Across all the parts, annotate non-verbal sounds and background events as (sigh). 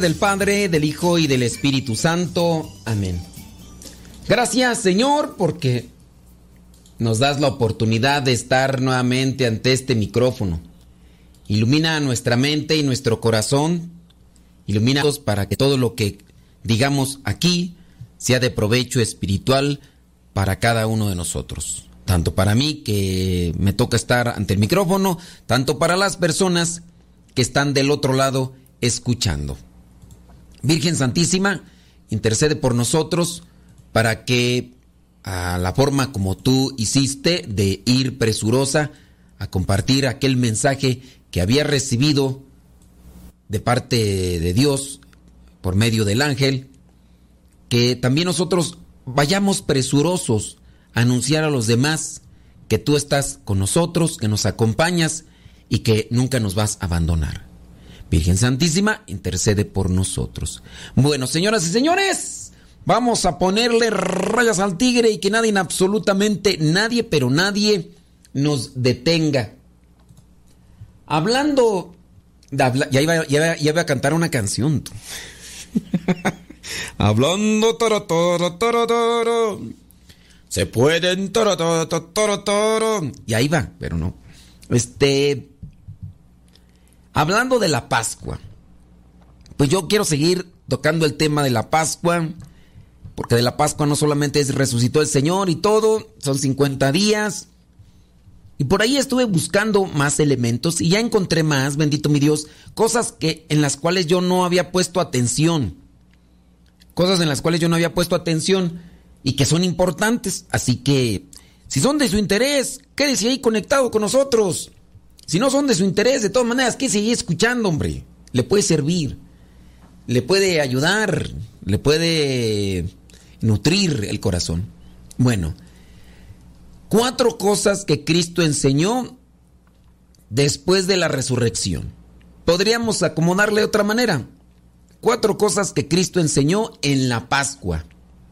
del Padre, del Hijo y del Espíritu Santo. Amén. Gracias Señor porque nos das la oportunidad de estar nuevamente ante este micrófono. Ilumina nuestra mente y nuestro corazón. Ilumina para que todo lo que digamos aquí sea de provecho espiritual para cada uno de nosotros. Tanto para mí que me toca estar ante el micrófono, tanto para las personas que están del otro lado escuchando. Virgen Santísima, intercede por nosotros para que a la forma como tú hiciste de ir presurosa a compartir aquel mensaje que había recibido de parte de Dios por medio del ángel, que también nosotros vayamos presurosos a anunciar a los demás que tú estás con nosotros, que nos acompañas y que nunca nos vas a abandonar. Virgen Santísima, intercede por nosotros. Bueno, señoras y señores, vamos a ponerle rayas al tigre y que nadie, absolutamente nadie, pero nadie nos detenga. Hablando, de habla- ya, iba, ya, iba- ya iba a cantar una canción. tú. (laughs) Hablando, toro, toro, toro, toro. Se pueden, toro, toro, toro, toro. Y ahí va, pero no. Este, Hablando de la Pascua, pues yo quiero seguir tocando el tema de la Pascua, porque de la Pascua no solamente es resucitó el Señor y todo, son 50 días. Y por ahí estuve buscando más elementos y ya encontré más, bendito mi Dios, cosas que en las cuales yo no había puesto atención. Cosas en las cuales yo no había puesto atención y que son importantes, así que si son de su interés, quédese ahí conectado con nosotros. Si no son de su interés, de todas maneras, que seguir escuchando, hombre. Le puede servir, le puede ayudar, le puede nutrir el corazón. Bueno, cuatro cosas que Cristo enseñó después de la resurrección. Podríamos acomodarle de otra manera. Cuatro cosas que Cristo enseñó en la Pascua,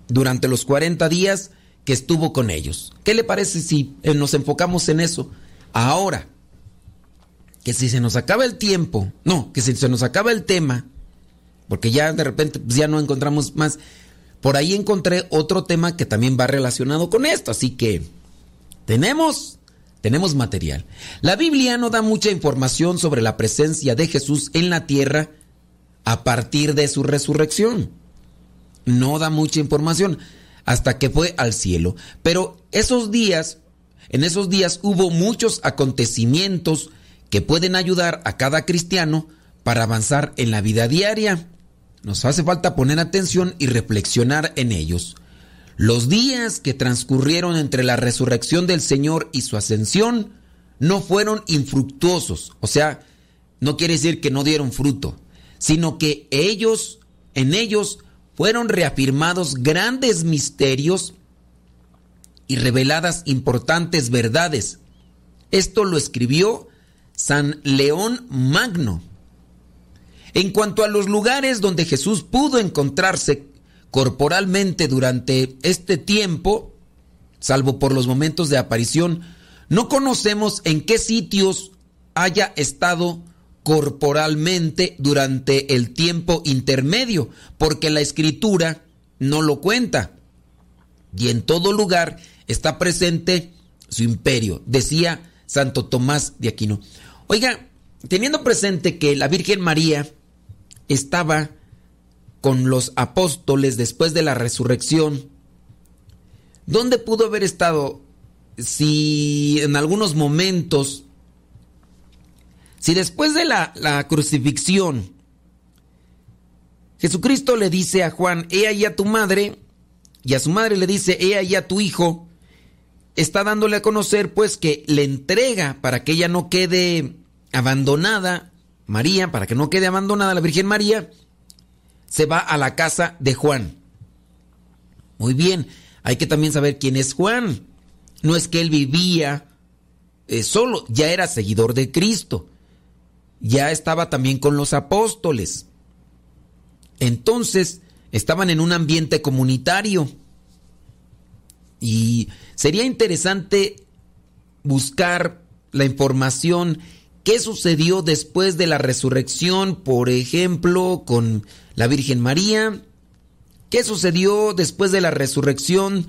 durante los 40 días que estuvo con ellos. ¿Qué le parece si nos enfocamos en eso? Ahora, que si se nos acaba el tiempo, no, que si se nos acaba el tema, porque ya de repente pues, ya no encontramos más, por ahí encontré otro tema que también va relacionado con esto, así que tenemos, tenemos material. La Biblia no da mucha información sobre la presencia de Jesús en la tierra a partir de su resurrección. No da mucha información hasta que fue al cielo. Pero esos días, en esos días hubo muchos acontecimientos que pueden ayudar a cada cristiano para avanzar en la vida diaria. Nos hace falta poner atención y reflexionar en ellos. Los días que transcurrieron entre la resurrección del Señor y su ascensión no fueron infructuosos, o sea, no quiere decir que no dieron fruto, sino que ellos, en ellos, fueron reafirmados grandes misterios y reveladas importantes verdades. Esto lo escribió San León Magno. En cuanto a los lugares donde Jesús pudo encontrarse corporalmente durante este tiempo, salvo por los momentos de aparición, no conocemos en qué sitios haya estado corporalmente durante el tiempo intermedio, porque la escritura no lo cuenta. Y en todo lugar está presente su imperio, decía Santo Tomás de Aquino. Oiga, teniendo presente que la Virgen María estaba con los apóstoles después de la resurrección, ¿dónde pudo haber estado si en algunos momentos, si después de la, crucifixión, Jesucristo le dice a Juan, he ahí a tu madre, y a su madre le dice, he ahí a tu hijo, está dándole a conocer pues que le entrega para que ella no quede abandonada, María, para que no quede abandonada la Virgen María, se va a la casa de Juan. Muy bien, hay que también saber quién es Juan. No es que él vivía eh, solo, ya era seguidor de Cristo. Ya estaba también con los apóstoles. Entonces, estaban en un ambiente comunitario. Y sería interesante buscar la información qué sucedió después de la resurrección, por ejemplo, con la Virgen María, qué sucedió después de la resurrección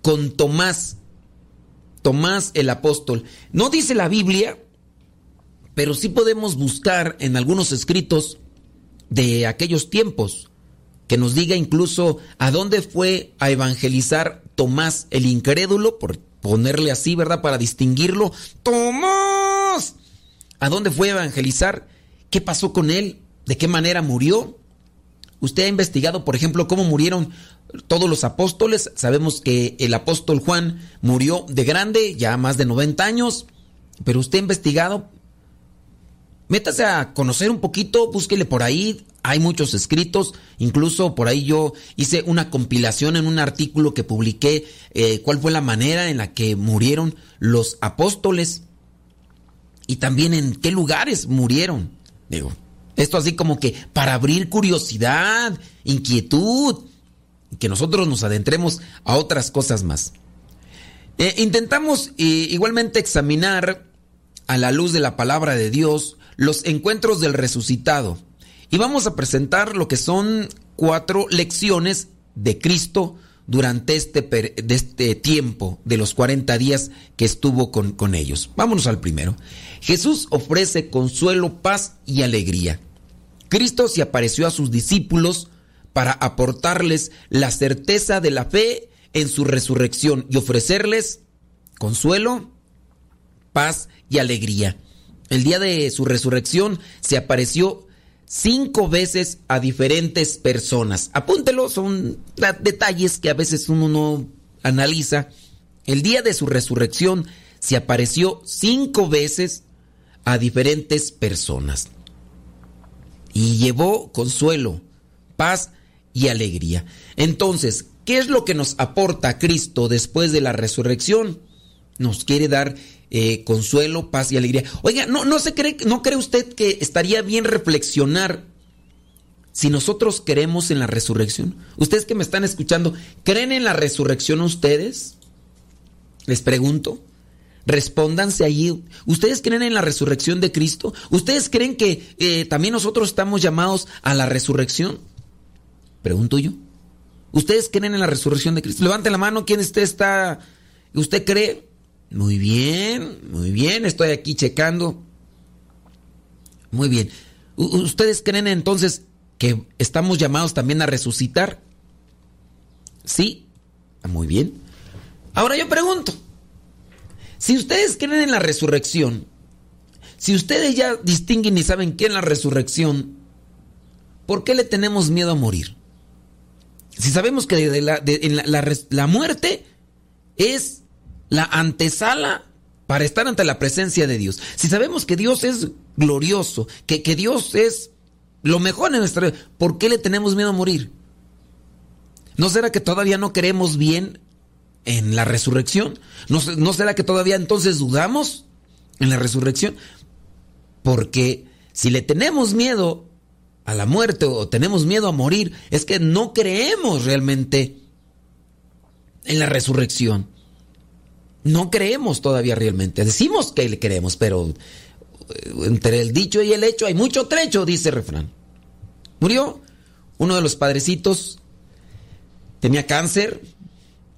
con Tomás, Tomás el apóstol. No dice la Biblia, pero sí podemos buscar en algunos escritos de aquellos tiempos que nos diga incluso a dónde fue a evangelizar Tomás el incrédulo, por ponerle así, ¿verdad? Para distinguirlo. Tomás. ¿A dónde fue a evangelizar? ¿Qué pasó con él? ¿De qué manera murió? Usted ha investigado, por ejemplo, cómo murieron todos los apóstoles. Sabemos que el apóstol Juan murió de grande, ya más de 90 años. Pero usted ha investigado. Métase a conocer un poquito, búsquele por ahí, hay muchos escritos, incluso por ahí yo hice una compilación en un artículo que publiqué, eh, cuál fue la manera en la que murieron los apóstoles y también en qué lugares murieron. Digo, esto así como que para abrir curiosidad, inquietud, que nosotros nos adentremos a otras cosas más. Eh, intentamos eh, igualmente examinar a la luz de la palabra de Dios los encuentros del resucitado y vamos a presentar lo que son cuatro lecciones de Cristo durante este, de este tiempo de los 40 días que estuvo con, con ellos. Vámonos al primero. Jesús ofrece consuelo, paz y alegría. Cristo se apareció a sus discípulos para aportarles la certeza de la fe en su resurrección y ofrecerles consuelo, paz y alegría. El día de su resurrección se apareció cinco veces a diferentes personas. Apúntelo, son detalles que a veces uno no analiza. El día de su resurrección se apareció cinco veces a diferentes personas. Y llevó consuelo, paz y alegría. Entonces, ¿qué es lo que nos aporta Cristo después de la resurrección? Nos quiere dar eh, consuelo, paz y alegría. Oiga, ¿no, no, se cree, ¿no cree usted que estaría bien reflexionar si nosotros creemos en la resurrección? Ustedes que me están escuchando, ¿creen en la resurrección ustedes? Les pregunto. Respóndanse allí. ¿Ustedes creen en la resurrección de Cristo? ¿Ustedes creen que eh, también nosotros estamos llamados a la resurrección? Pregunto yo. ¿Ustedes creen en la resurrección de Cristo? Levanten la mano, ¿quién usted está? ¿Usted cree? Muy bien, muy bien, estoy aquí checando. Muy bien. ¿Ustedes creen entonces que estamos llamados también a resucitar? Sí. Ah, muy bien. Ahora yo pregunto, si ustedes creen en la resurrección, si ustedes ya distinguen y saben qué es la resurrección, ¿por qué le tenemos miedo a morir? Si sabemos que la, la muerte es la antesala para estar ante la presencia de Dios. Si sabemos que Dios es glorioso, que, que Dios es lo mejor en nuestra vida, ¿por qué le tenemos miedo a morir? ¿No será que todavía no queremos bien en la resurrección? ¿No, ¿No será que todavía entonces dudamos en la resurrección? Porque si le tenemos miedo a la muerte o tenemos miedo a morir, es que no creemos realmente en la resurrección no creemos todavía realmente. Decimos que le creemos, pero eh, entre el dicho y el hecho hay mucho trecho, dice el refrán. Murió uno de los padrecitos, tenía cáncer,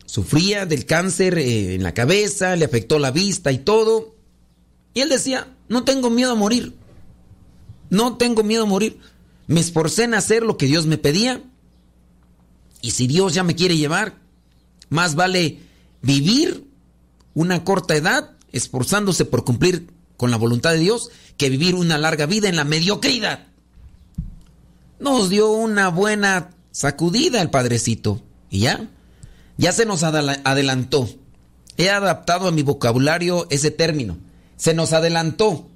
sufría del cáncer eh, en la cabeza, le afectó la vista y todo. Y él decía, no tengo miedo a morir, no tengo miedo a morir. Me esforcé en hacer lo que Dios me pedía. Y si Dios ya me quiere llevar, más vale vivir una corta edad esforzándose por cumplir con la voluntad de Dios que vivir una larga vida en la mediocridad. Nos dio una buena sacudida el padrecito. Y ya, ya se nos adelantó. He adaptado a mi vocabulario ese término. Se nos adelantó.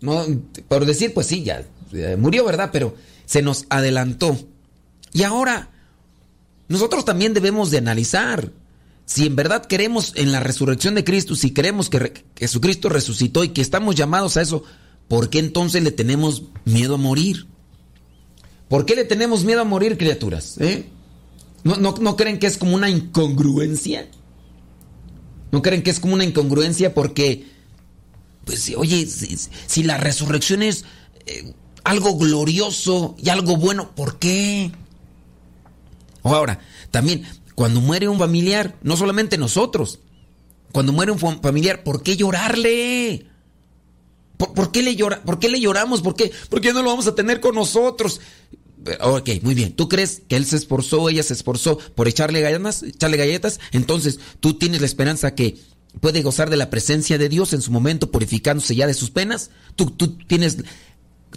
No, por decir, pues sí, ya murió, ¿verdad? Pero se nos adelantó. Y ahora, nosotros también debemos de analizar si en verdad queremos en la resurrección de Cristo, si creemos que Jesucristo resucitó y que estamos llamados a eso, ¿por qué entonces le tenemos miedo a morir? ¿Por qué le tenemos miedo a morir, criaturas? ¿Eh? ¿No, no, creen que es como una incongruencia? ¿No creen que es como una incongruencia? Porque, pues, oye, si, la resurrección es eh, algo glorioso y algo bueno, ¿por qué? O ahora, también, cuando muere un familiar, no solamente nosotros, cuando muere un familiar, ¿por qué llorarle? ¿Por, qué, le llora, ¿Por qué le lloramos? ¿Por qué? ¿Por qué no lo vamos a tener con nosotros? Ok, muy bien. ¿Tú crees que él se esforzó, ella se esforzó por echarle galletas? Echarle galletas? Entonces, tú tienes la esperanza que puede gozar de la presencia de Dios en su momento, purificándose ya de sus penas. ¿Tú, tú tienes,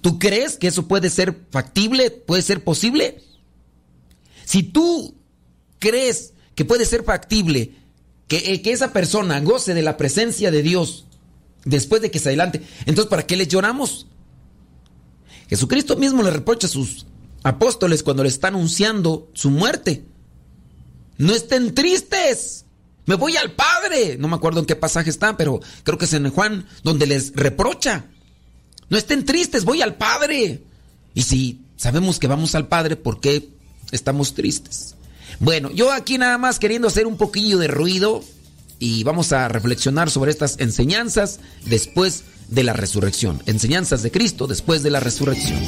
¿Tú crees que eso puede ser factible? ¿Puede ser posible? Si tú crees que puede ser factible que, eh, que esa persona goce de la presencia de Dios después de que se adelante, entonces ¿para qué le lloramos? Jesucristo mismo le reprocha a sus apóstoles cuando le está anunciando su muerte. No estén tristes. Me voy al Padre. No me acuerdo en qué pasaje está, pero creo que es en Juan donde les reprocha. No estén tristes, voy al Padre. Y si sabemos que vamos al Padre, ¿por qué estamos tristes? Bueno, yo aquí nada más queriendo hacer un poquillo de ruido y vamos a reflexionar sobre estas enseñanzas después de la resurrección. Enseñanzas de Cristo después de la resurrección.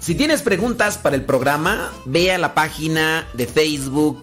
Si tienes preguntas para el programa, ve a la página de Facebook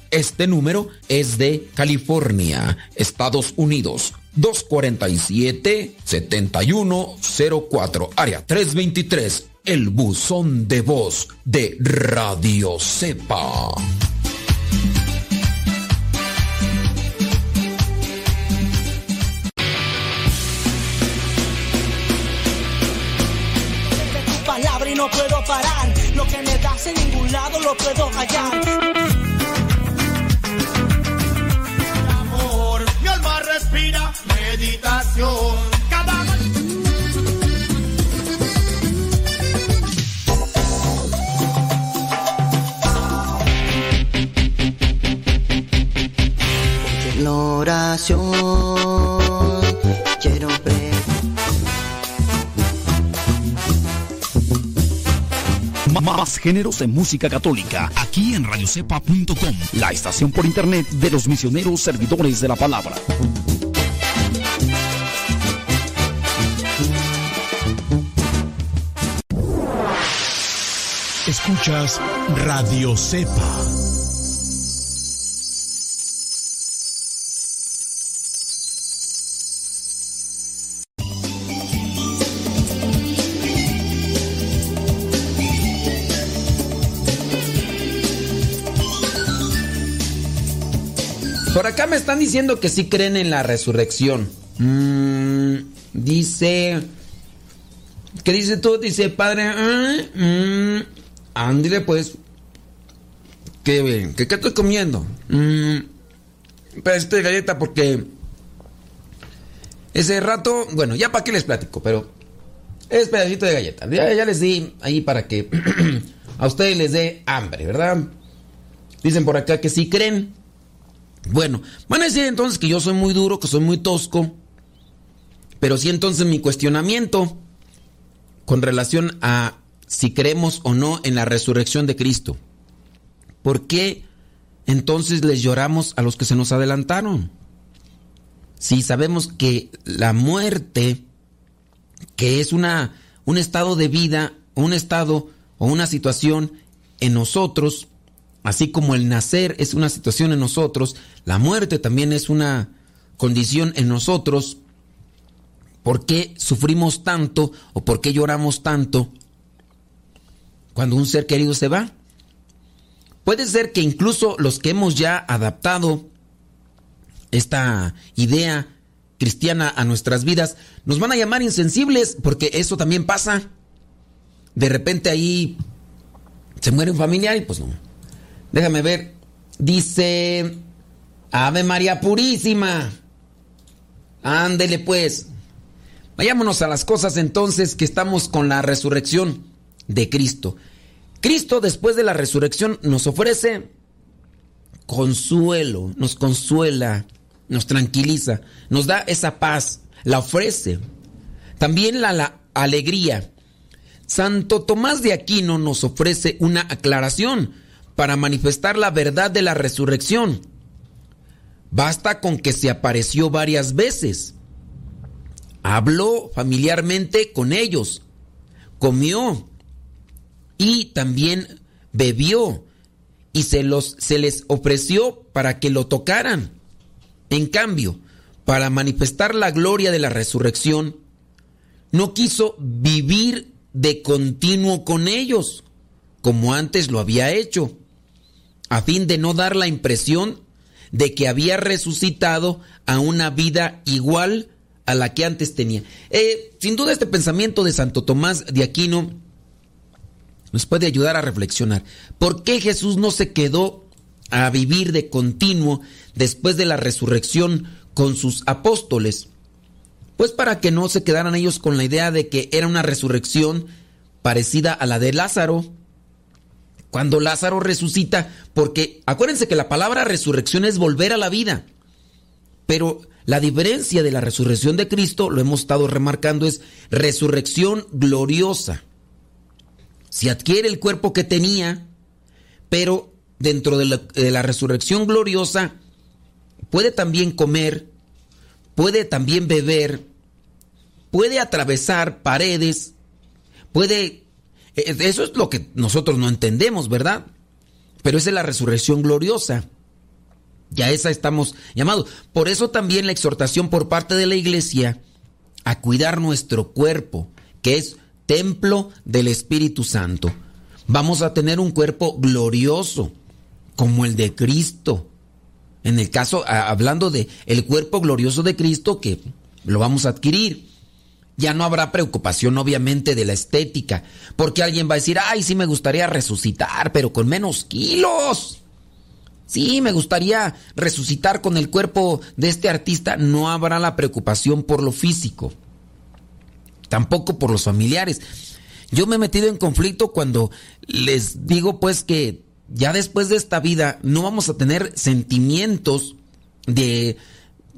este número es de California, Estados Unidos. 247-7104, área 323, el buzón de voz de Radio Cepa. Cada oración quiero ver. Más géneros de música católica aquí en radiocepa.com, la estación por internet de los misioneros servidores de la palabra. Escuchas Radio Cepa. Por acá me están diciendo que sí creen en la resurrección. Mm, dice. ¿Qué dice tú? Dice, padre. Mm, mm, ándale, pues. Qué bien. ¿Qué, qué estoy comiendo? Mm, pedacito de galleta porque. Ese rato. Bueno, ya para qué les platico, pero. Es pedacito de galleta. Ya, ya les di ahí para que (clears throat) a ustedes les dé hambre, ¿verdad? Dicen por acá que sí creen. Bueno, van a decir entonces que yo soy muy duro, que soy muy tosco. Pero sí entonces mi cuestionamiento con relación a si creemos o no en la resurrección de Cristo. ¿Por qué entonces les lloramos a los que se nos adelantaron? Si sabemos que la muerte, que es una, un estado de vida, un estado o una situación en nosotros, así como el nacer es una situación en nosotros, la muerte también es una condición en nosotros, ¿por qué sufrimos tanto o por qué lloramos tanto cuando un ser querido se va? Puede ser que incluso los que hemos ya adaptado esta idea cristiana a nuestras vidas nos van a llamar insensibles porque eso también pasa. De repente ahí se muere un familiar y pues no. Déjame ver. Dice Ave María Purísima. Ándele pues. Vayámonos a las cosas entonces que estamos con la resurrección de Cristo. Cristo después de la resurrección nos ofrece consuelo, nos consuela, nos tranquiliza, nos da esa paz, la ofrece. También la, la alegría. Santo Tomás de Aquino nos ofrece una aclaración para manifestar la verdad de la resurrección. Basta con que se apareció varias veces. Habló familiarmente con ellos, comió y también bebió y se, los, se les ofreció para que lo tocaran. En cambio, para manifestar la gloria de la resurrección, no quiso vivir de continuo con ellos, como antes lo había hecho, a fin de no dar la impresión de que había resucitado a una vida igual a la que antes tenía. Eh, sin duda este pensamiento de Santo Tomás de Aquino nos puede ayudar a reflexionar. ¿Por qué Jesús no se quedó a vivir de continuo después de la resurrección con sus apóstoles? Pues para que no se quedaran ellos con la idea de que era una resurrección parecida a la de Lázaro. Cuando Lázaro resucita, porque acuérdense que la palabra resurrección es volver a la vida. Pero la diferencia de la resurrección de Cristo, lo hemos estado remarcando, es resurrección gloriosa. Si adquiere el cuerpo que tenía, pero dentro de la, resurrección gloriosa puede también comer, puede también beber, puede atravesar paredes, puede... Eso es lo que nosotros no entendemos, ¿verdad? Pero esa es la resurrección gloriosa. Ya esa estamos llamados. Por eso también la exhortación por parte de la iglesia a cuidar nuestro cuerpo, que es templo del Espíritu Santo. Vamos a tener un cuerpo glorioso, como el de Cristo. En el caso, hablando de el cuerpo glorioso de Cristo, que lo vamos a adquirir. Ya no habrá preocupación, obviamente, de la estética, porque alguien va a decir, ay, sí me gustaría resucitar, pero con menos kilos. Sí, me gustaría resucitar con el cuerpo de este artista. No habrá la preocupación por lo físico. Tampoco por los familiares. Yo me he metido en conflicto cuando les digo pues que ya después de esta vida no vamos a tener sentimientos de,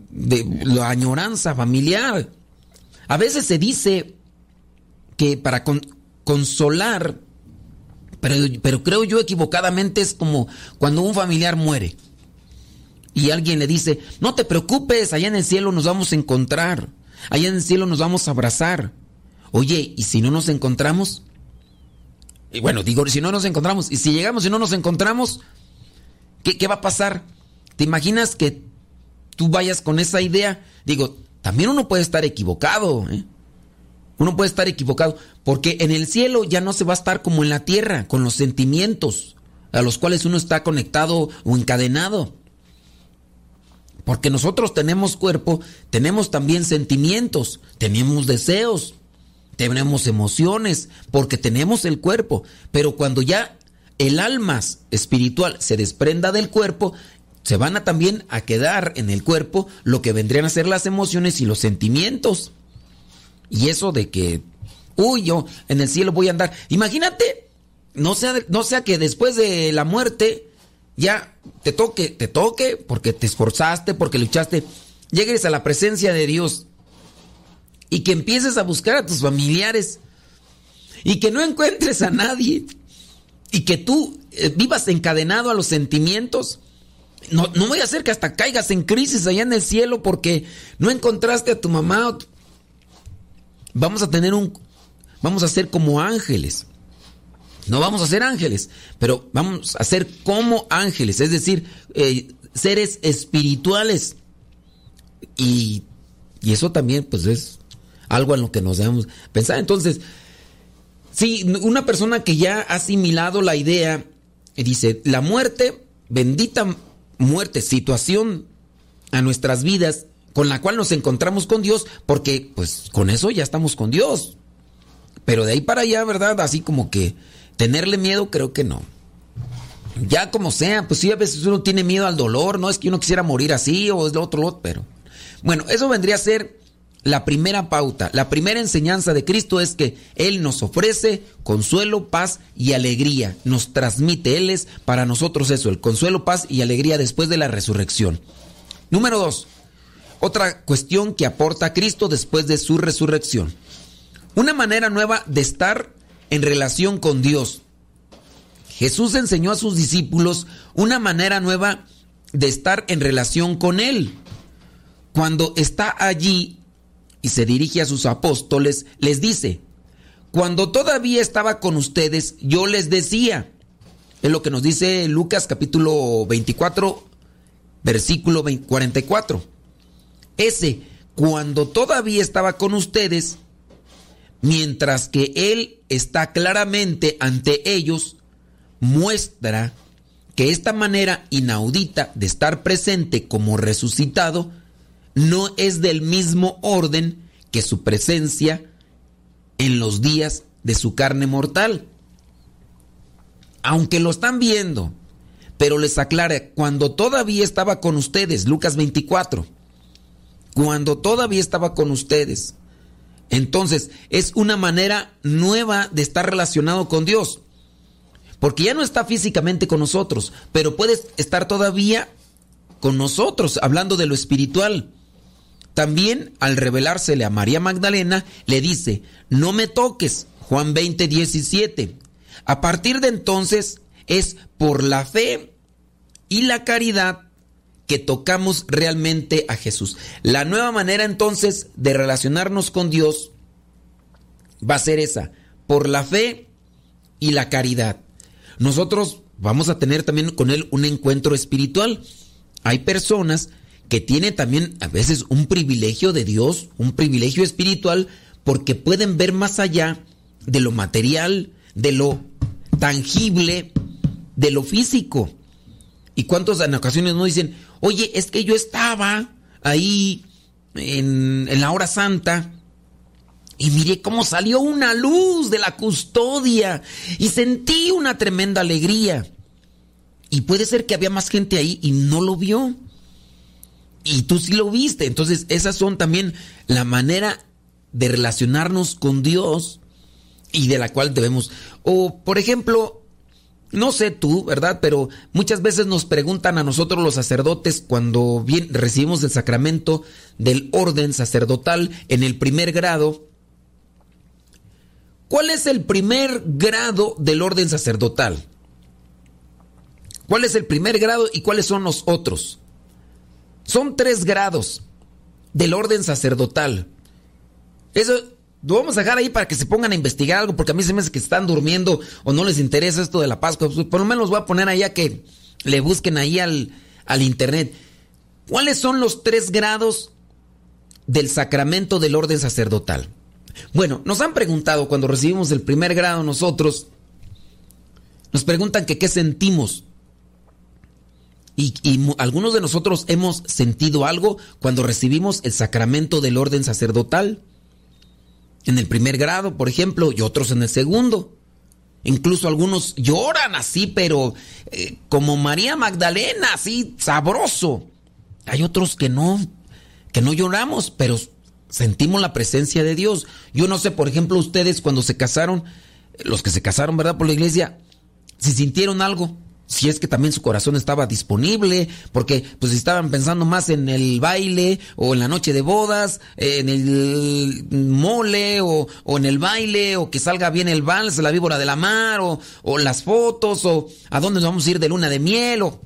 la añoranza familiar. A veces se dice que para consolar pero, creo yo equivocadamente es como cuando un familiar muere y alguien le dice, no te preocupes, allá en el cielo nos vamos a encontrar, allá en el cielo nos vamos a abrazar. Oye, ¿y si no nos encontramos? Y bueno, digo, si no nos encontramos, y si llegamos y no nos encontramos, ¿qué, va a pasar? ¿Te imaginas que tú vayas con esa idea? Digo, también uno puede estar equivocado, ¿eh? Uno puede estar equivocado, porque en el cielo ya no se va a estar como en la tierra, con los sentimientos a los cuales uno está conectado o encadenado. Porque nosotros tenemos cuerpo, tenemos también sentimientos, tenemos deseos, tenemos emociones, porque tenemos el cuerpo. Pero cuando ya el alma espiritual se desprenda del cuerpo, se van a también a quedar en el cuerpo lo que vendrían a ser las emociones y los sentimientos. Y eso de que, uy, yo en el cielo voy a andar. Imagínate, no sea, no sea que después de la muerte ya te toque, te toque, porque te esforzaste, porque luchaste, llegues a la presencia de Dios y que empieces a buscar a tus familiares y que no encuentres a nadie y que tú eh, vivas encadenado a los sentimientos. No, no voy a hacer que hasta caigas en crisis allá en el cielo porque no encontraste a tu mamá. Vamos a tener un... Vamos a ser como ángeles. No vamos a ser ángeles, pero vamos a ser como ángeles, es decir, eh, seres espirituales. Y, y, eso también, pues, es algo en lo que nos debemos pensar. Entonces, si una persona que ya ha asimilado la idea, dice, la muerte, bendita muerte, situación a nuestras vidas con la cual nos encontramos con Dios, porque pues con eso ya estamos con Dios. Pero de ahí para allá, ¿verdad? Así como que tenerle miedo, creo que no. Ya como sea, pues sí, a veces uno tiene miedo al dolor, no es que uno quisiera morir así o es lo otro, lo pero. Bueno, eso vendría a ser la primera pauta, la primera enseñanza de Cristo es que Él nos ofrece consuelo, paz y alegría. Nos transmite, Él es para nosotros eso, el consuelo, paz y alegría después de la resurrección. Número dos, otra cuestión que aporta Cristo después de su resurrección. Una manera nueva de estar en relación con Dios. Jesús enseñó a sus discípulos una manera nueva de estar en relación con Él. Cuando está allí y se dirige a sus apóstoles, les dice, cuando todavía estaba con ustedes, yo les decía, es lo que nos dice Lucas capítulo 24, versículo 44. Ese, cuando todavía estaba con ustedes, mientras que Él está claramente ante ellos, muestra que esta manera inaudita de estar presente como resucitado no es del mismo orden que su presencia en los días de su carne mortal. Aunque lo están viendo, pero les aclara, cuando todavía estaba con ustedes, Lucas 24, cuando todavía estaba con ustedes, entonces es una manera nueva de estar relacionado con Dios. Porque ya no está físicamente con nosotros, pero puedes estar todavía con nosotros, hablando de lo espiritual. También al revelársele a María Magdalena, le dice, no me toques, Juan 20, 17. A partir de entonces es por la fe y la caridad que tocamos realmente a Jesús. La nueva manera entonces de relacionarnos con Dios va a ser esa, por la fe y la caridad. Nosotros vamos a tener también con Él un encuentro espiritual. Hay personas que tiene también a veces un privilegio de Dios, un privilegio espiritual, porque pueden ver más allá de lo material, de lo tangible, de lo físico. ¿Y cuántos en ocasiones no dicen, oye, es que yo estaba ahí en, en la hora santa y miré cómo salió una luz de la custodia y sentí una tremenda alegría? Y puede ser que había más gente ahí y no lo vio y tú sí lo viste. Entonces, esas son también la manera de relacionarnos con Dios y de la cual debemos. O, por ejemplo, no sé tú, ¿verdad? Pero muchas veces nos preguntan a nosotros los sacerdotes cuando bien recibimos el sacramento del orden sacerdotal en el primer grado. ¿Cuál es el primer grado del orden sacerdotal? ¿Cuál es el primer grado y cuáles son los otros? Son tres grados del orden sacerdotal. Eso lo vamos a dejar ahí para que se pongan a investigar algo, porque a mí se me hace que están durmiendo o no les interesa esto de la Pascua. Por lo menos voy a poner ahí a que le busquen ahí al, al internet. ¿Cuáles son los tres grados del sacramento del orden sacerdotal? Bueno, nos han preguntado cuando recibimos el primer grado nosotros, nos preguntan que qué sentimos. Y, algunos de nosotros hemos sentido algo cuando recibimos el sacramento del orden sacerdotal. En el primer grado, por ejemplo, y otros en el segundo. Incluso algunos lloran así, pero eh, como María Magdalena, así sabroso. Hay otros que no, que no lloramos, pero sentimos la presencia de Dios. Yo no sé, por ejemplo, ustedes cuando se casaron, los que se casaron, ¿verdad? Por la iglesia, si sintieron algo, si es que también su corazón estaba disponible, porque pues estaban pensando más en el baile o en la noche de bodas, en el mole o, o en el baile o que salga bien el vals, la víbora de la mar o, o las fotos o a dónde nos vamos a ir de luna de miel o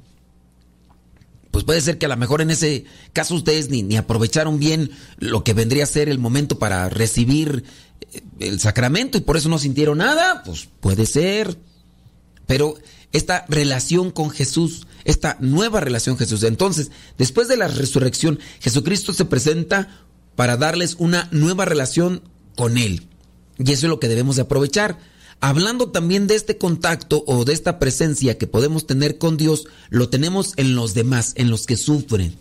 pues puede ser que a lo mejor en ese caso ustedes ni, ni aprovecharon bien lo que vendría a ser el momento para recibir eh, el sacramento y por eso no sintieron nada, pues puede ser. Pero esta relación con Jesús, esta nueva relación con Jesús, entonces, después de la resurrección, Jesucristo se presenta para darles una nueva relación con Él. Y eso es lo que debemos de aprovechar. Hablando también de este contacto o de esta presencia que podemos tener con Dios, lo tenemos en los demás, en los que sufren,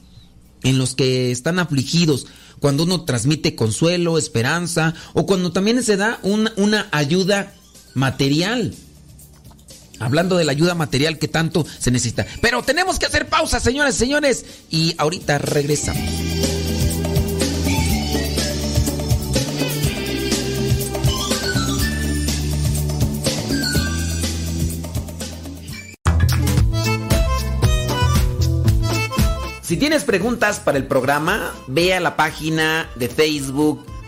en los que están afligidos, cuando uno transmite consuelo, esperanza, o cuando también se da una, una ayuda material. Hablando de la ayuda material que tanto se necesita. Pero tenemos que hacer pausa, señores, señores, y ahorita regresamos. Si tienes preguntas para el programa, ve a la página de Facebook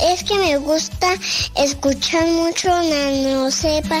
Es que me gusta escuchar mucho Nano Sepa.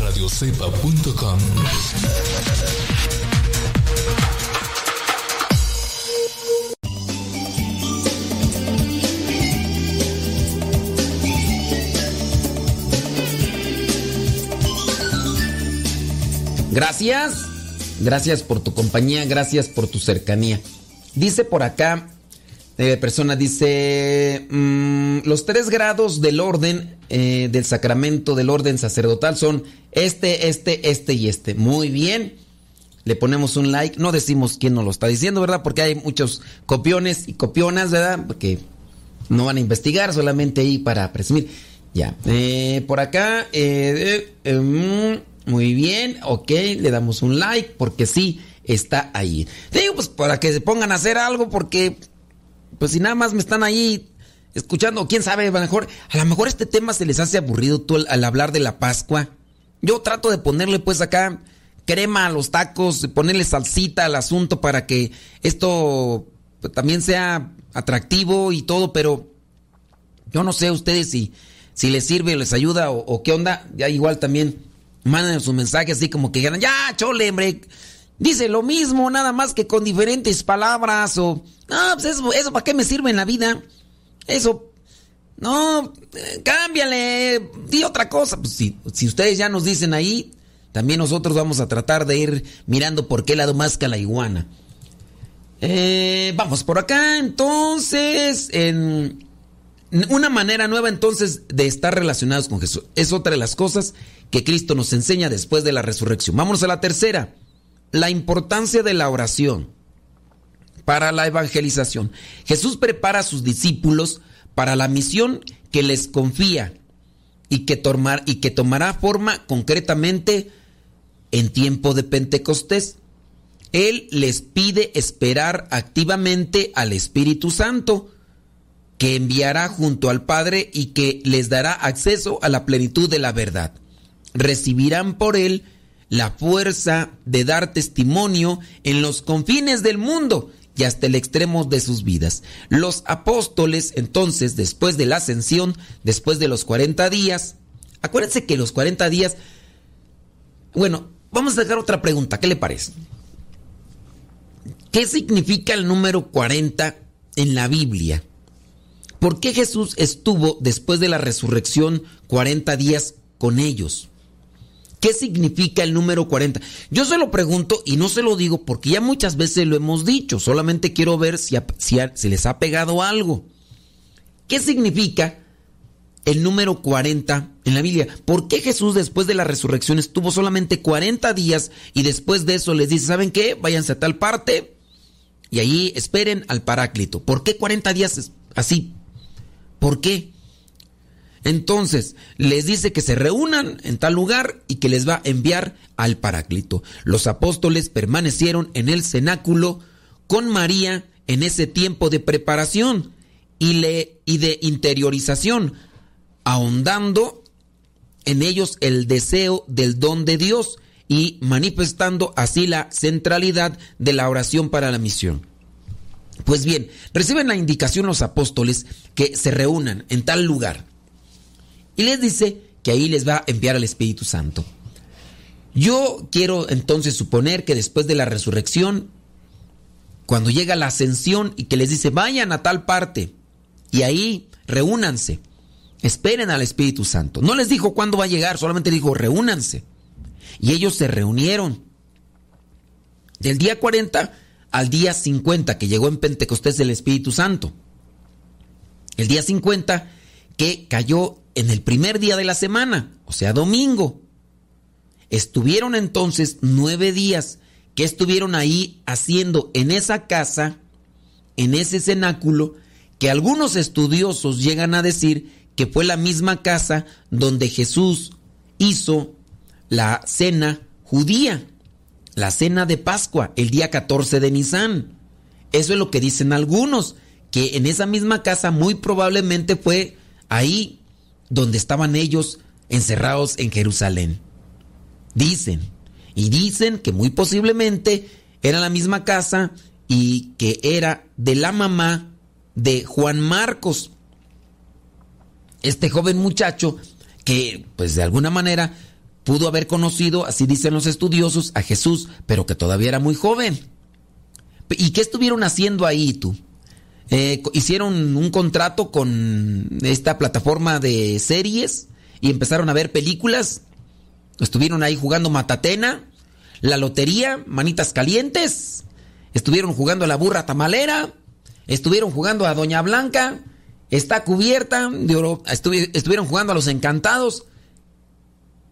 radiocepa.com Gracias. Gracias por tu compañía, gracias por tu cercanía. Dice por acá, eh, persona dice, mm, los tres grados del orden, eh, del sacramento del orden sacerdotal son este, este, este y este. Muy bien. Le ponemos un like. No decimos quién nos lo está diciendo, ¿verdad? Porque hay muchos copiones y copionas, ¿verdad? Porque no van a investigar, solamente ahí para presumir. Ya. Eh, por acá, eh, mm, muy bien, ok, le damos un like porque sí está ahí. Digo, pues para que se pongan a hacer algo porque, pues si nada más me están ahí escuchando, quién sabe, a lo mejor, a lo mejor este tema se les hace aburrido tú al, hablar de la Pascua. Yo trato de ponerle pues acá crema a los tacos, ponerle salsita al asunto para que esto pues, también sea atractivo y todo, pero yo no sé ustedes si, si les sirve o les ayuda o, o qué onda. Ya igual también manden su mensaje así como que digan, ya, chole, hombre. Dice lo mismo, nada más que con diferentes palabras o... Ah, pues eso, eso ¿para qué me sirve en la vida? Eso... No, eh, cámbiale, di otra cosa. Pues si, si ustedes ya nos dicen ahí, también nosotros vamos a tratar de ir mirando por qué lado más que la iguana. Eh, vamos por acá, entonces, en una manera nueva entonces de estar relacionados con Jesús. Es otra de las cosas que Cristo nos enseña después de la resurrección. Vámonos a la tercera, la importancia de la oración para la evangelización. Jesús prepara a sus discípulos para la misión que les confía. y que, tomar, y que tomará forma concretamente en tiempo de Pentecostés. Él les pide esperar activamente al Espíritu Santo, que enviará junto al Padre y que les dará acceso a la plenitud de la verdad. Recibirán por él la fuerza de dar testimonio en los confines del mundo y hasta el extremo de sus vidas. Los apóstoles, entonces, después de la ascensión, después de los 40 días, acuérdense que los 40 días, bueno, vamos a dejar otra pregunta, ¿qué le parece? ¿Qué significa el número 40 en la Biblia? ¿Por qué Jesús estuvo después de la resurrección 40 días con ellos? ¿Qué significa el número 40? Yo se lo pregunto y no se lo digo porque ya muchas veces lo hemos dicho, solamente quiero ver si, si, les ha pegado algo. ¿Qué significa el número 40 en la Biblia? ¿Por qué Jesús después de la resurrección estuvo solamente 40 días y después de eso les dice, ¿saben qué? Váyanse a tal parte y ahí esperen al Paráclito. ¿Por qué 40 días así? ¿Por qué? Entonces, les dice que se reúnan en tal lugar y que les va a enviar al Paráclito. Los apóstoles permanecieron en el cenáculo con María en ese tiempo de preparación y, y de interiorización, ahondando en ellos el deseo del don de Dios y manifestando así la centralidad de la oración para la misión. Pues bien, reciben la indicación los apóstoles que se reúnan en tal lugar y les dice que ahí les va a enviar al Espíritu Santo. Yo quiero entonces suponer que después de la resurrección, cuando llega la ascensión y que les dice vayan a tal parte y ahí reúnanse, esperen al Espíritu Santo. No les dijo cuándo va a llegar, solamente dijo reúnanse. Y ellos se reunieron. Del día 40 al día 50 que llegó en Pentecostés el Espíritu Santo. El día 50 que cayó en el primer día de la semana, o sea, domingo. Estuvieron entonces nueve días que estuvieron ahí haciendo en esa casa, en ese cenáculo, que algunos estudiosos llegan a decir que fue la misma casa donde Jesús hizo la cena judía, la cena de Pascua, el día 14 de Nisan. Eso es lo que dicen algunos, que en esa misma casa muy probablemente fue ahí donde estaban ellos encerrados en Jerusalén. Dicen, y dicen que muy posiblemente era la misma casa y que era de la mamá de Juan Marcos. Este joven muchacho que pues de alguna manera pudo haber conocido, así dicen los estudiosos, a Jesús, pero que todavía era muy joven. ¿Y qué estuvieron haciendo ahí tú? Eh, hicieron un contrato con esta plataforma de series y empezaron a ver películas. Estuvieron ahí jugando Matatena, la lotería, manitas calientes. Estuvieron jugando a la burra tamalera. Estuvieron jugando a Doña Blanca. Está cubierta de oro. Estuvieron jugando a los encantados.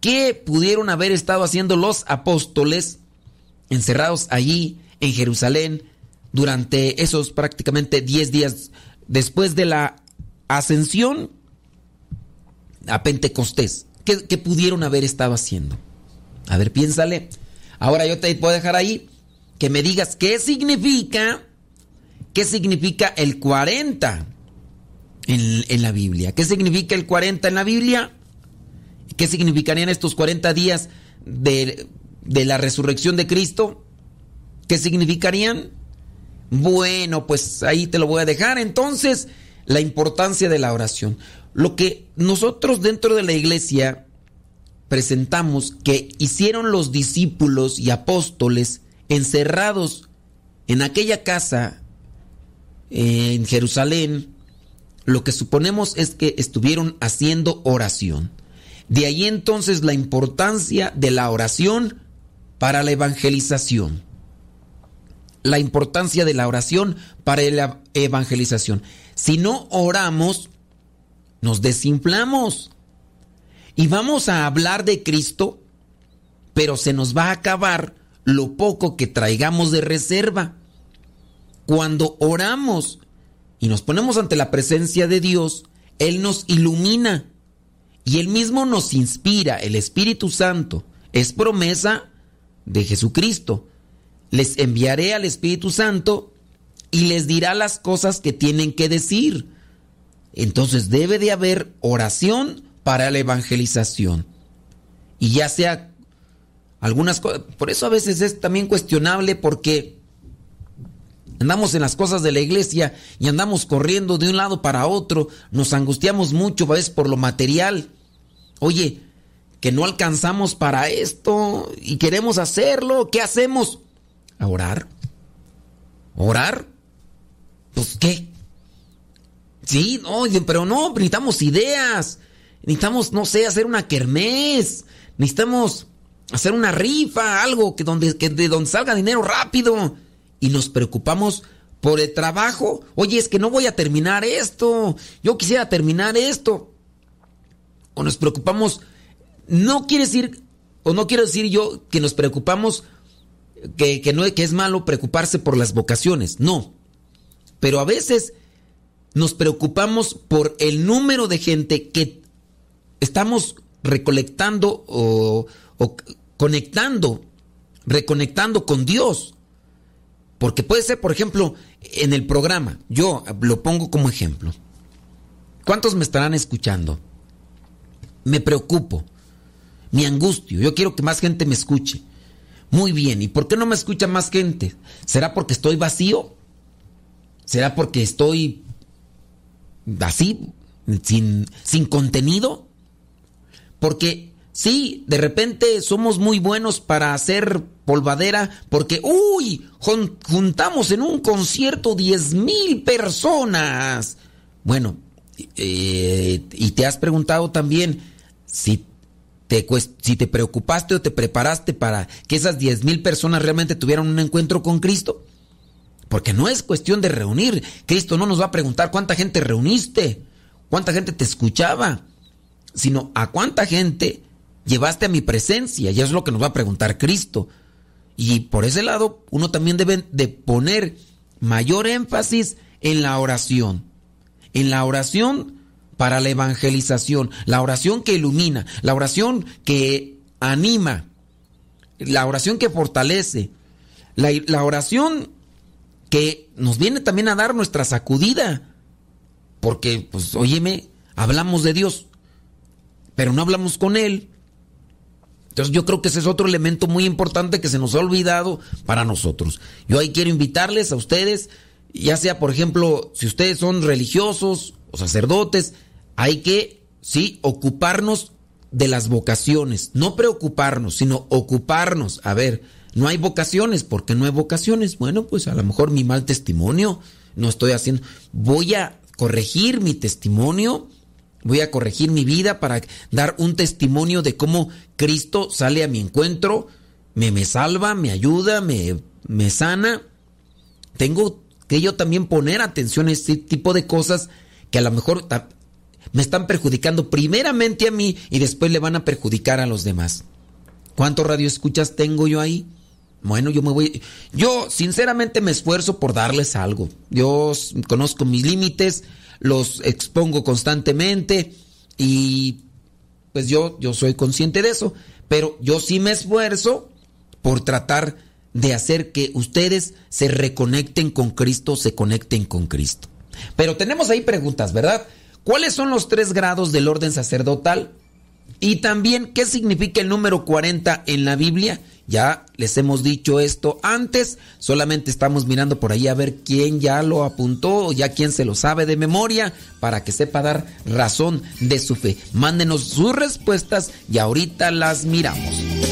¿Qué pudieron haber estado haciendo los apóstoles encerrados allí en Jerusalén durante esos prácticamente 10 días después de la ascensión a Pentecostés. ¿Qué, pudieron haber estado haciendo? A ver, piénsale. Ahora yo te puedo dejar ahí que me digas qué significa, qué significa el 40 en, en la Biblia. ¿Qué significa el 40 en la Biblia? ¿Qué significarían estos 40 días de, de la resurrección de Cristo? ¿Qué significarían? Bueno, pues ahí te lo voy a dejar. Entonces, la importancia de la oración. Lo que nosotros dentro de la iglesia presentamos que hicieron los discípulos y apóstoles encerrados en aquella casa en Jerusalén, lo que suponemos es que estuvieron haciendo oración. De ahí entonces la importancia de la oración para la evangelización la importancia de la oración para la evangelización. Si no oramos, nos desinflamos y vamos a hablar de Cristo, pero se nos va a acabar lo poco que traigamos de reserva. Cuando oramos y nos ponemos ante la presencia de Dios, Él nos ilumina Y Él mismo nos inspira, el Espíritu Santo. Es promesa de Jesucristo. Les enviaré al Espíritu Santo y les dirá las cosas que tienen que decir. Entonces debe de haber oración para la evangelización. Y ya sea algunas cosas, por eso a veces es también cuestionable porque andamos en las cosas de la iglesia y andamos corriendo de un lado para otro, nos angustiamos mucho a veces por lo material. Oye, que no alcanzamos para esto y queremos hacerlo, ¿qué hacemos? A orar. ¿Orar? Pues qué. Sí, no, pero no, necesitamos ideas. Necesitamos, no sé, hacer una kermés. Necesitamos hacer una rifa, algo que donde, que de donde salga dinero rápido. Y nos preocupamos por el trabajo. Oye, es que no voy a terminar esto. Yo quisiera terminar esto. O nos preocupamos. No quiere decir, o no quiero decir yo que nos preocupamos, que, que, no, que es malo preocuparse por las vocaciones. No. Pero a veces nos preocupamos por el número de gente que estamos recolectando o, conectando, reconectando con Dios. Porque puede ser, por ejemplo, en el programa, yo lo pongo como ejemplo. ¿Cuántos me estarán escuchando? Me preocupo, me angustio, yo quiero que más gente me escuche. Muy bien, ¿y por qué no me escucha más gente? ¿Será porque estoy vacío? ¿Será porque estoy así, sin, sin contenido? Porque sí, de repente somos muy buenos para hacer polvadera porque, uy, juntamos en un concierto 10 mil personas. Bueno, eh, y te has preguntado también si si te preocupaste o te preparaste para que esas 10 mil personas realmente tuvieran un encuentro con Cristo. Porque no es cuestión de reunir. Cristo no nos va a preguntar cuánta gente reuniste, cuánta gente te escuchaba, sino a cuánta gente llevaste a mi presencia. Y eso es lo que nos va a preguntar Cristo. Y por ese lado, uno también debe de poner mayor énfasis en la oración. En la oración para la evangelización, la oración que ilumina, la oración que anima, la oración que fortalece, la, la oración que nos viene también a dar nuestra sacudida. Porque, pues, óyeme, hablamos de Dios, pero no hablamos con Él. Entonces yo creo que ese es otro elemento muy importante que se nos ha olvidado para nosotros. Yo ahí quiero invitarles a ustedes, ya sea por ejemplo, si ustedes son religiosos o sacerdotes, hay que, sí, ocuparnos de las vocaciones. No preocuparnos, sino ocuparnos. A ver, no hay vocaciones. ¿Por qué no hay vocaciones? Bueno, pues a lo mejor mi mal testimonio no estoy haciendo. Voy a corregir mi testimonio. Voy a corregir mi vida para dar un testimonio de cómo Cristo sale a mi encuentro, me, me salva, me ayuda, me, me sana. Tengo que yo también poner atención a este tipo de cosas que a lo mejor me están perjudicando primeramente a mí y después le van a perjudicar a los demás. ¿Cuántos radioescuchas tengo yo ahí? Bueno, yo me voy. Yo, sinceramente, me esfuerzo por darles algo. Yo conozco mis límites, los expongo constantemente y pues yo, yo soy consciente de eso. Pero yo sí me esfuerzo por tratar de hacer que ustedes se reconecten con Cristo, se conecten con Cristo. Pero tenemos ahí preguntas, ¿verdad? ¿Cuáles son los tres grados del orden sacerdotal? Y también, ¿qué significa el número 40 en la Biblia? Ya les hemos dicho esto antes, solamente estamos mirando por ahí a ver quién ya lo apuntó o ya quién se lo sabe de memoria para que sepa dar razón de su fe. Mándenos sus respuestas y ahorita las miramos.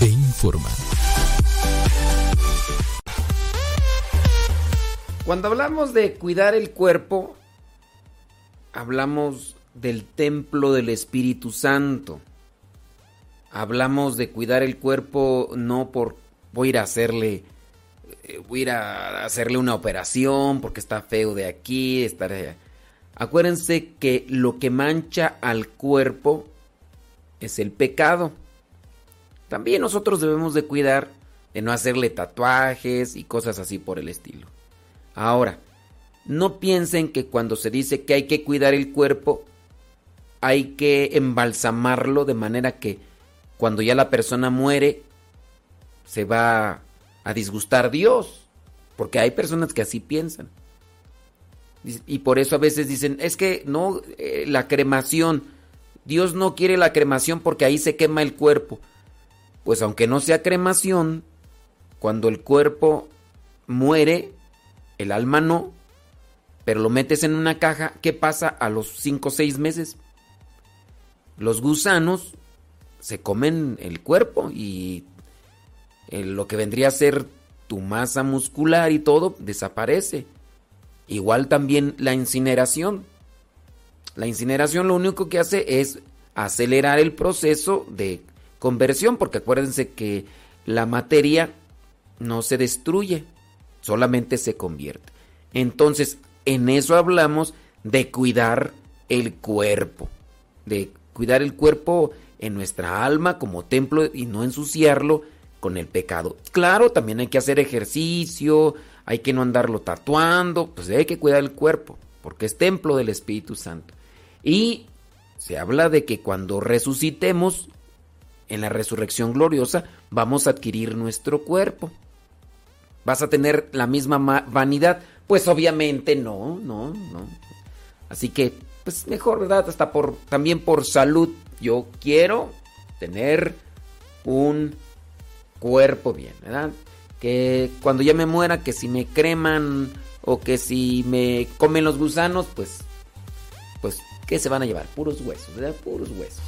e informa. Cuando hablamos de cuidar el cuerpo, hablamos del templo del Espíritu Santo. Hablamos de cuidar el cuerpo no por voy a ir a hacerle eh, voy a ir a hacerle una operación porque está feo de aquí, estar allá. Acuérdense que lo que mancha al cuerpo es el pecado. También nosotros debemos de cuidar de no hacerle tatuajes y cosas así por el estilo. Ahora, no piensen que cuando se dice que hay que cuidar el cuerpo, hay que embalsamarlo de manera que cuando ya la persona muere, se va a disgustar Dios. Porque hay personas que así piensan. Y por eso a veces dicen, es que no, eh, la cremación, Dios no quiere la cremación porque ahí se quema el cuerpo. Pues aunque no sea cremación, cuando el cuerpo muere, el alma no, pero lo metes en una caja, ¿qué pasa a los 5 o 6 meses? Los gusanos se comen el cuerpo y eh, lo que vendría a ser tu masa muscular y todo desaparece. Igual también la incineración. La incineración lo único que hace es acelerar el proceso de conversión, porque acuérdense que la materia no se destruye, solamente se convierte. Entonces, en eso hablamos de cuidar el cuerpo, de cuidar el cuerpo en nuestra alma como templo y no ensuciarlo con el pecado. Claro, también hay que hacer ejercicio, hay que no andarlo tatuando, pues hay que cuidar el cuerpo, porque es templo del Espíritu Santo. Y se habla de que cuando resucitemos, en la resurrección gloriosa, vamos a adquirir nuestro cuerpo. ¿Vas a tener la misma vanidad? Pues obviamente no, no, no. Así que, pues mejor, ¿verdad? Hasta por, también por salud. Yo quiero tener un cuerpo bien, ¿verdad? Que cuando ya me muera, que si me creman o que si me comen los gusanos, pues, pues, ¿qué se van a llevar? Puros huesos, ¿verdad? Puros huesos.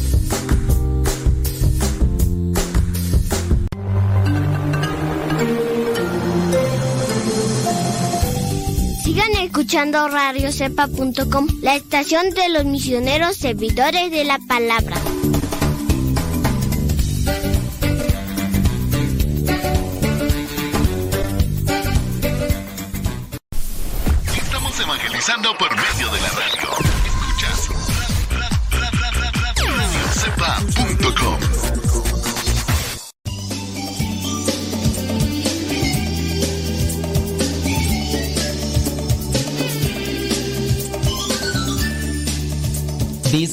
Sigan escuchando radiocepa.com, la estación de los misioneros servidores de la palabra. Estamos evangelizando por medio de la radio.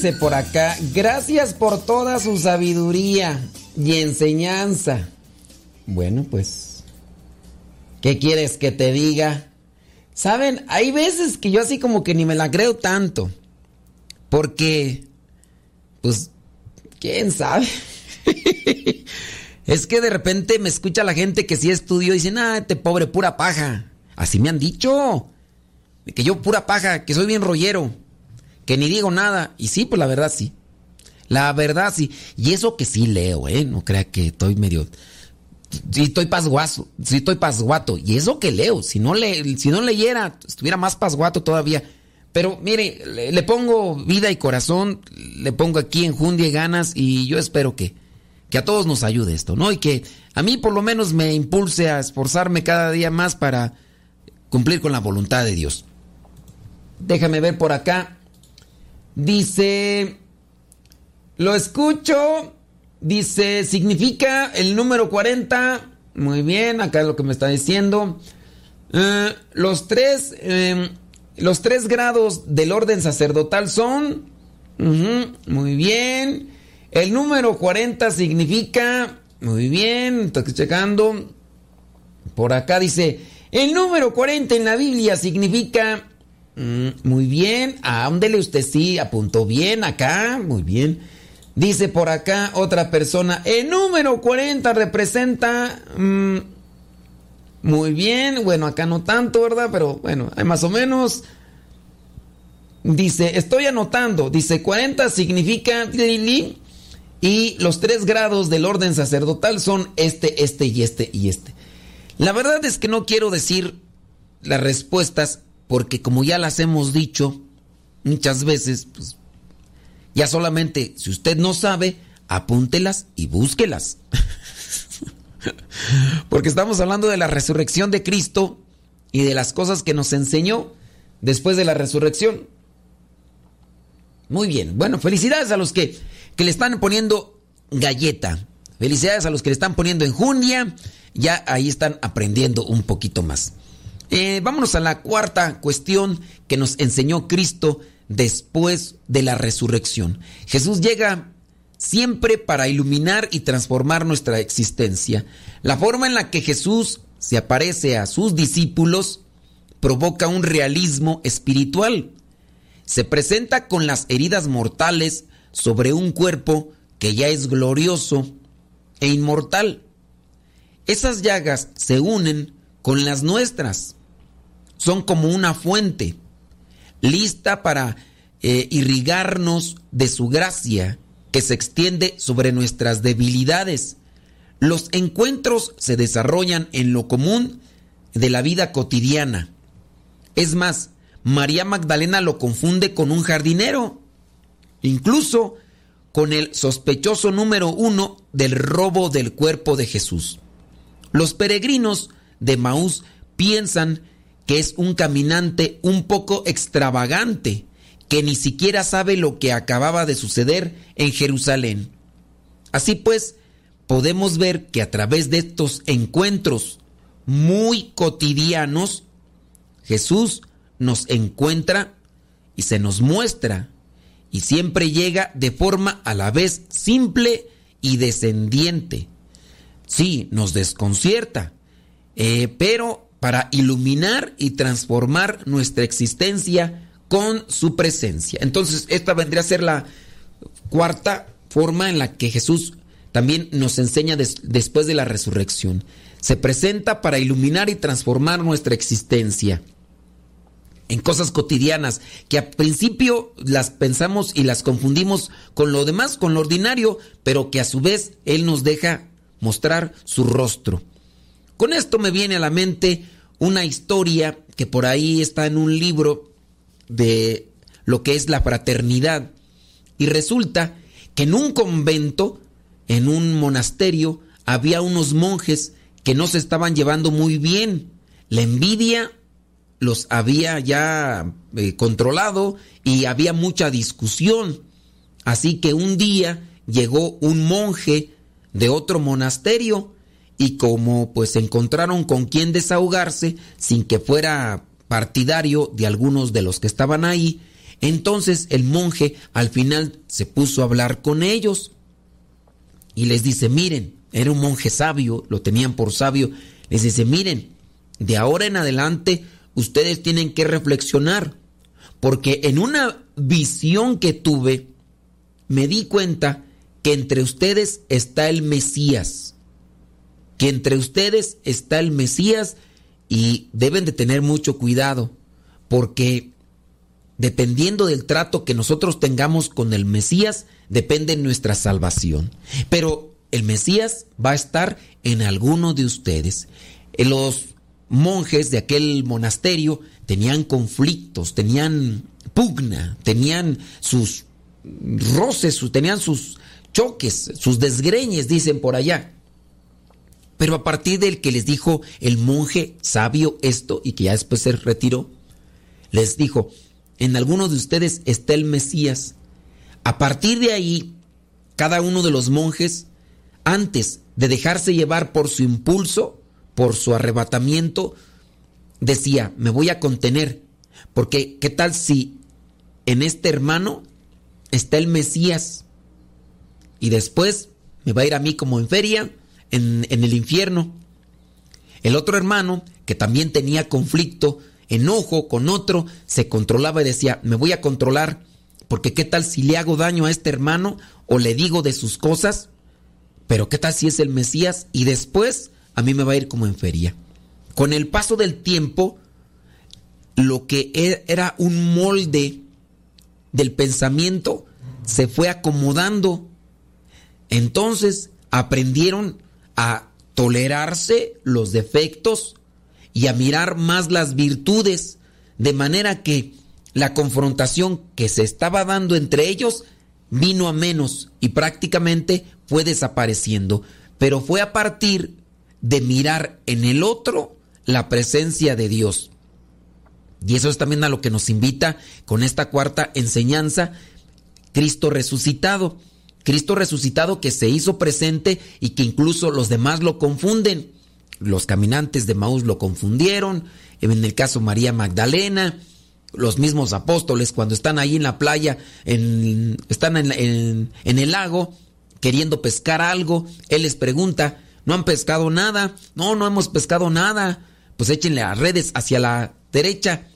Dice por acá, gracias por toda su sabiduría y enseñanza. Bueno, pues, ¿qué quieres que te diga? Saben, hay veces que yo así como que ni me la creo tanto. Porque, pues, ¿quién sabe? (laughs) es que de repente me escucha la gente que sí estudió y dicen, ah, este pobre pura paja. Así me han dicho. Que yo pura paja, que soy bien rollero que ni digo nada. Y sí, pues la verdad sí. La verdad sí. Y eso que sí leo, ¿eh? No crea que estoy medio... Sí estoy pasguazo, sí estoy pasguato. Y eso que leo, si no, le, si no leyera, estuviera más pasguato todavía. Pero mire, le, pongo vida y corazón, le pongo aquí enjundia y ganas y yo espero que, que a todos nos ayude esto, ¿no? Y que a mí por lo menos me impulse a esforzarme cada día más para cumplir con la voluntad de Dios. Déjame ver por acá. Dice, lo escucho, dice, significa el número 40. Muy bien, acá es lo que me está diciendo. Eh, los tres, eh, los tres grados del orden sacerdotal son, muy bien. El número 40 significa, muy bien, estoy checando. Por acá dice, el número 40 en la Biblia significa, mm, muy bien, ándele usted sí, apuntó bien acá, muy bien. Dice por acá otra persona, el número 40 representa... mm, muy bien, bueno, acá no tanto, ¿verdad? Pero bueno, hay más o menos. Dice, estoy anotando, dice 40 significa y los tres grados del orden sacerdotal son este, este y este y este. La verdad es que no quiero decir las respuestas porque como ya las hemos dicho muchas veces, pues ya solamente si usted no sabe, apúntelas y búsquelas. (laughs) Porque estamos hablando de la resurrección de Cristo y de las cosas que nos enseñó después de la resurrección. Muy bien, bueno, felicidades a los que, que le están poniendo galleta. Felicidades a los que le están poniendo enjundia. Ya ahí están aprendiendo un poquito más. Eh, vámonos a la cuarta cuestión que nos enseñó Cristo después de la resurrección. Jesús llega siempre para iluminar y transformar nuestra existencia. La forma en la que Jesús se aparece a sus discípulos provoca un realismo espiritual. Se presenta con las heridas mortales sobre un cuerpo que ya es glorioso e inmortal. Esas llagas se unen con las nuestras. Son como una fuente, lista para eh, irrigarnos de su gracia que se extiende sobre nuestras debilidades. Los encuentros se desarrollan en lo común de la vida cotidiana. Es más, María Magdalena lo confunde con un jardinero, incluso con el sospechoso número uno del robo del cuerpo de Jesús. Los peregrinos de Maús piensan que es un caminante un poco extravagante, que ni siquiera sabe lo que acababa de suceder en Jerusalén. Así pues, podemos ver que a través de estos encuentros muy cotidianos, Jesús nos encuentra y se nos muestra y siempre llega de forma a la vez simple y descendiente. Sí, nos desconcierta, eh, pero para iluminar y transformar nuestra existencia con su presencia. Entonces, esta vendría a ser la cuarta forma en la que Jesús también nos enseña des- después de la resurrección. Se presenta para iluminar y transformar nuestra existencia en cosas cotidianas que a principio las pensamos y las confundimos con lo demás, con lo ordinario, pero que a su vez Él nos deja mostrar su rostro. Con esto me viene a la mente una historia que por ahí está en un libro de lo que es la fraternidad. Y resulta que en un convento, en un monasterio, había unos monjes que no se estaban llevando muy bien. La envidia los había ya eh, controlado y había mucha discusión. Así que un día llegó un monje de otro monasterio y como pues encontraron con quien desahogarse sin que fuera partidario de algunos de los que estaban ahí, entonces el monje al final se puso a hablar con ellos y les dice, miren, era un monje sabio, lo tenían por sabio, les dice, miren, de ahora en adelante ustedes tienen que reflexionar, porque en una visión que tuve, me di cuenta que entre ustedes está el Mesías, que entre ustedes está el Mesías y deben de tener mucho cuidado, porque dependiendo del trato que nosotros tengamos con el Mesías, depende nuestra salvación. Pero el Mesías va a estar en alguno de ustedes. En Los monjes de aquel monasterio tenían conflictos, tenían pugna, tenían sus roces, tenían sus choques, sus desgreñes, dicen por allá. Pero a partir del que les dijo el monje sabio esto y que ya después se retiró, les dijo, en algunos de ustedes está el Mesías. A partir de ahí, cada uno de los monjes, antes de dejarse llevar por su impulso, por su arrebatamiento, decía, me voy a contener, porque ¿qué tal si en este hermano está el Mesías? Y después me va a ir a mí como en feria, en, el infierno. El otro hermano, que también tenía conflicto, enojo con otro, se controlaba y decía, me voy a controlar, porque qué tal si le hago daño a este hermano o le digo de sus cosas, pero qué tal si es el Mesías y después a mí me va a ir como en feria. Con el paso del tiempo, lo que e- era un molde del pensamiento se fue acomodando. Entonces aprendieron a tolerarse los defectos y a mirar más las virtudes, de manera que la confrontación que se estaba dando entre ellos vino a menos y prácticamente fue desapareciendo. Pero fue a partir de mirar en el otro la presencia de Dios. Y eso es también a lo que nos invita con esta cuarta enseñanza, Cristo resucitado. Cristo resucitado que se hizo presente y que incluso los demás lo confunden. Los caminantes de Maús lo confundieron, en el caso María Magdalena, los mismos apóstoles cuando están ahí en la playa, en- están en, en- en el lago queriendo pescar algo, Él les pregunta, ¿no han pescado nada? No, no hemos pescado nada. Pues échenle las redes hacia la derecha.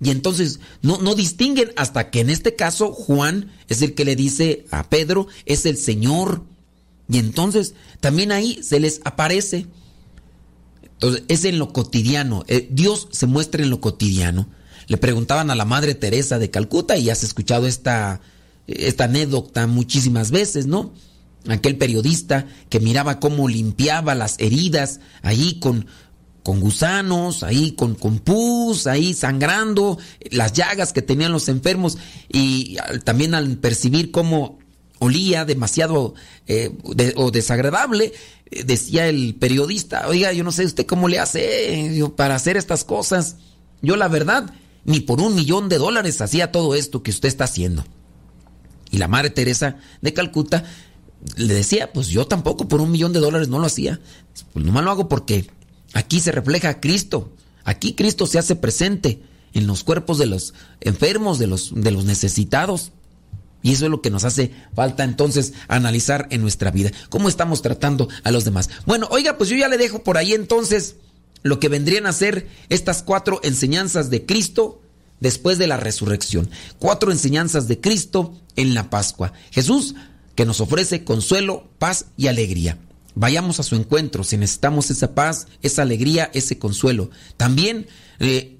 Y entonces no, no distinguen hasta que en este caso Juan es el que le dice a Pedro, es el Señor. Y entonces también ahí se les aparece. Entonces es en lo cotidiano. Eh, Dios se muestra en lo cotidiano. Le preguntaban a la Madre Teresa de Calcuta y has escuchado esta, esta anécdota muchísimas veces, ¿no? Aquel periodista que miraba cómo limpiaba las heridas ahí con, con gusanos, ahí con, con pus, ahí sangrando, las llagas que tenían los enfermos y también al percibir cómo olía demasiado eh, o desagradable, eh, decía el periodista, oiga, yo no sé usted cómo le hace para hacer estas cosas. Yo la verdad, ni por un millón de dólares hacía todo esto que usted está haciendo. Y la Madre Teresa de Calcuta le decía, pues yo tampoco por un millón de dólares no lo hacía. Pues nomás lo hago porque aquí se refleja Cristo. Aquí Cristo se hace presente en los cuerpos de los enfermos, de los, de los necesitados. Y eso es lo que nos hace falta entonces analizar en nuestra vida. ¿Cómo estamos tratando a los demás? Bueno, oiga, pues yo ya le dejo por ahí entonces lo que vendrían a ser estas cuatro enseñanzas de Cristo después de la resurrección. Cuatro enseñanzas de Cristo en la Pascua. Jesús que nos ofrece consuelo, paz y alegría. Vayamos a su encuentro si necesitamos esa paz, esa alegría, ese consuelo. También eh,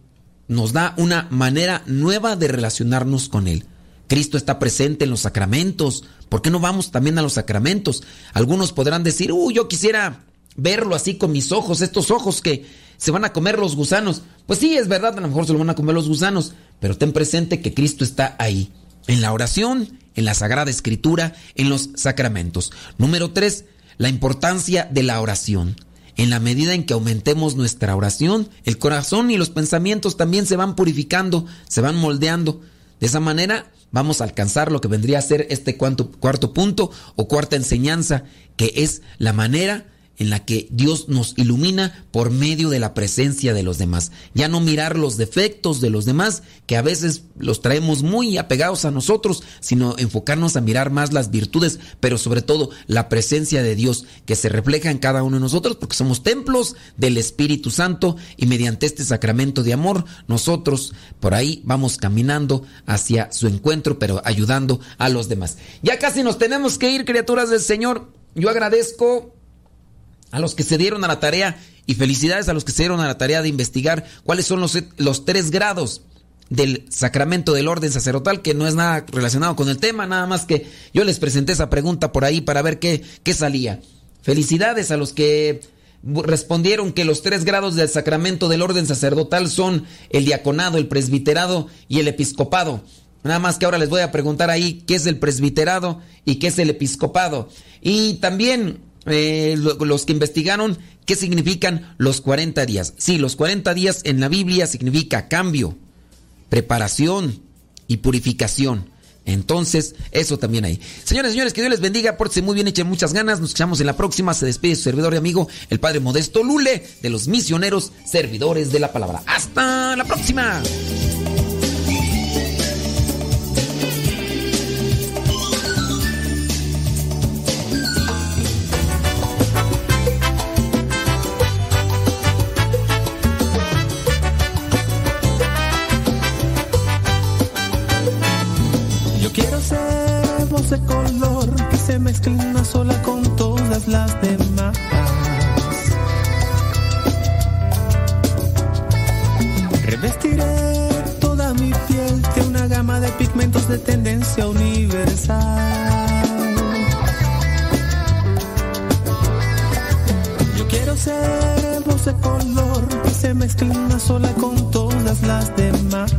nos da una manera nueva de relacionarnos con Él. Cristo está presente en los sacramentos. ¿Por qué no vamos también a los sacramentos? Algunos podrán decir, uy, yo quisiera verlo así con mis ojos, estos ojos que se van a comer los gusanos. Pues sí, es verdad, a lo mejor se lo van a comer los gusanos, pero ten presente que Cristo está ahí, en la oración, en la Sagrada Escritura, en los sacramentos. Número tres, la importancia de la oración. En la medida en que aumentemos nuestra oración, el corazón y los pensamientos también se van purificando, se van moldeando. De esa manera vamos a alcanzar lo que vendría a ser este cuarto, punto o cuarta enseñanza, que es la manera en la que Dios nos ilumina por medio de la presencia de los demás. Ya no mirar los defectos de los demás, que a veces los traemos muy apegados a nosotros, sino enfocarnos a mirar más las virtudes, pero sobre todo la presencia de Dios que se refleja en cada uno de nosotros, porque somos templos del Espíritu Santo y mediante este sacramento de amor, nosotros por ahí vamos caminando hacia su encuentro, pero ayudando a los demás. Ya casi nos tenemos que ir, criaturas del Señor. Yo agradezco a los que se dieron a la tarea y felicidades a los que se dieron a la tarea de investigar cuáles son los, los tres grados del sacramento del orden sacerdotal, que no es nada relacionado con el tema, nada más que yo les presenté esa pregunta por ahí para ver qué, qué salía. Felicidades a los que respondieron que los tres grados del sacramento del orden sacerdotal son el diaconado, el presbiterado y el episcopado. Nada más que ahora les voy a preguntar ahí qué es el presbiterado y qué es el episcopado. Y también eh, los que investigaron qué significan los 40 días. Sí, los 40 días en la Biblia significa cambio, preparación y purificación. Entonces, eso también hay. Señores, señores, que Dios les bendiga, pórtense muy bien, echen muchas ganas. Nos escuchamos en la próxima. Se despide su servidor y amigo, el Padre Modesto Lule, de los misioneros servidores de la palabra. ¡Hasta la próxima! Se mezcle en una sola con todas las demás. Revestiré toda mi piel de una gama de pigmentos de tendencia universal. Yo quiero ser voz de color que se mezcle en una sola con todas las demás.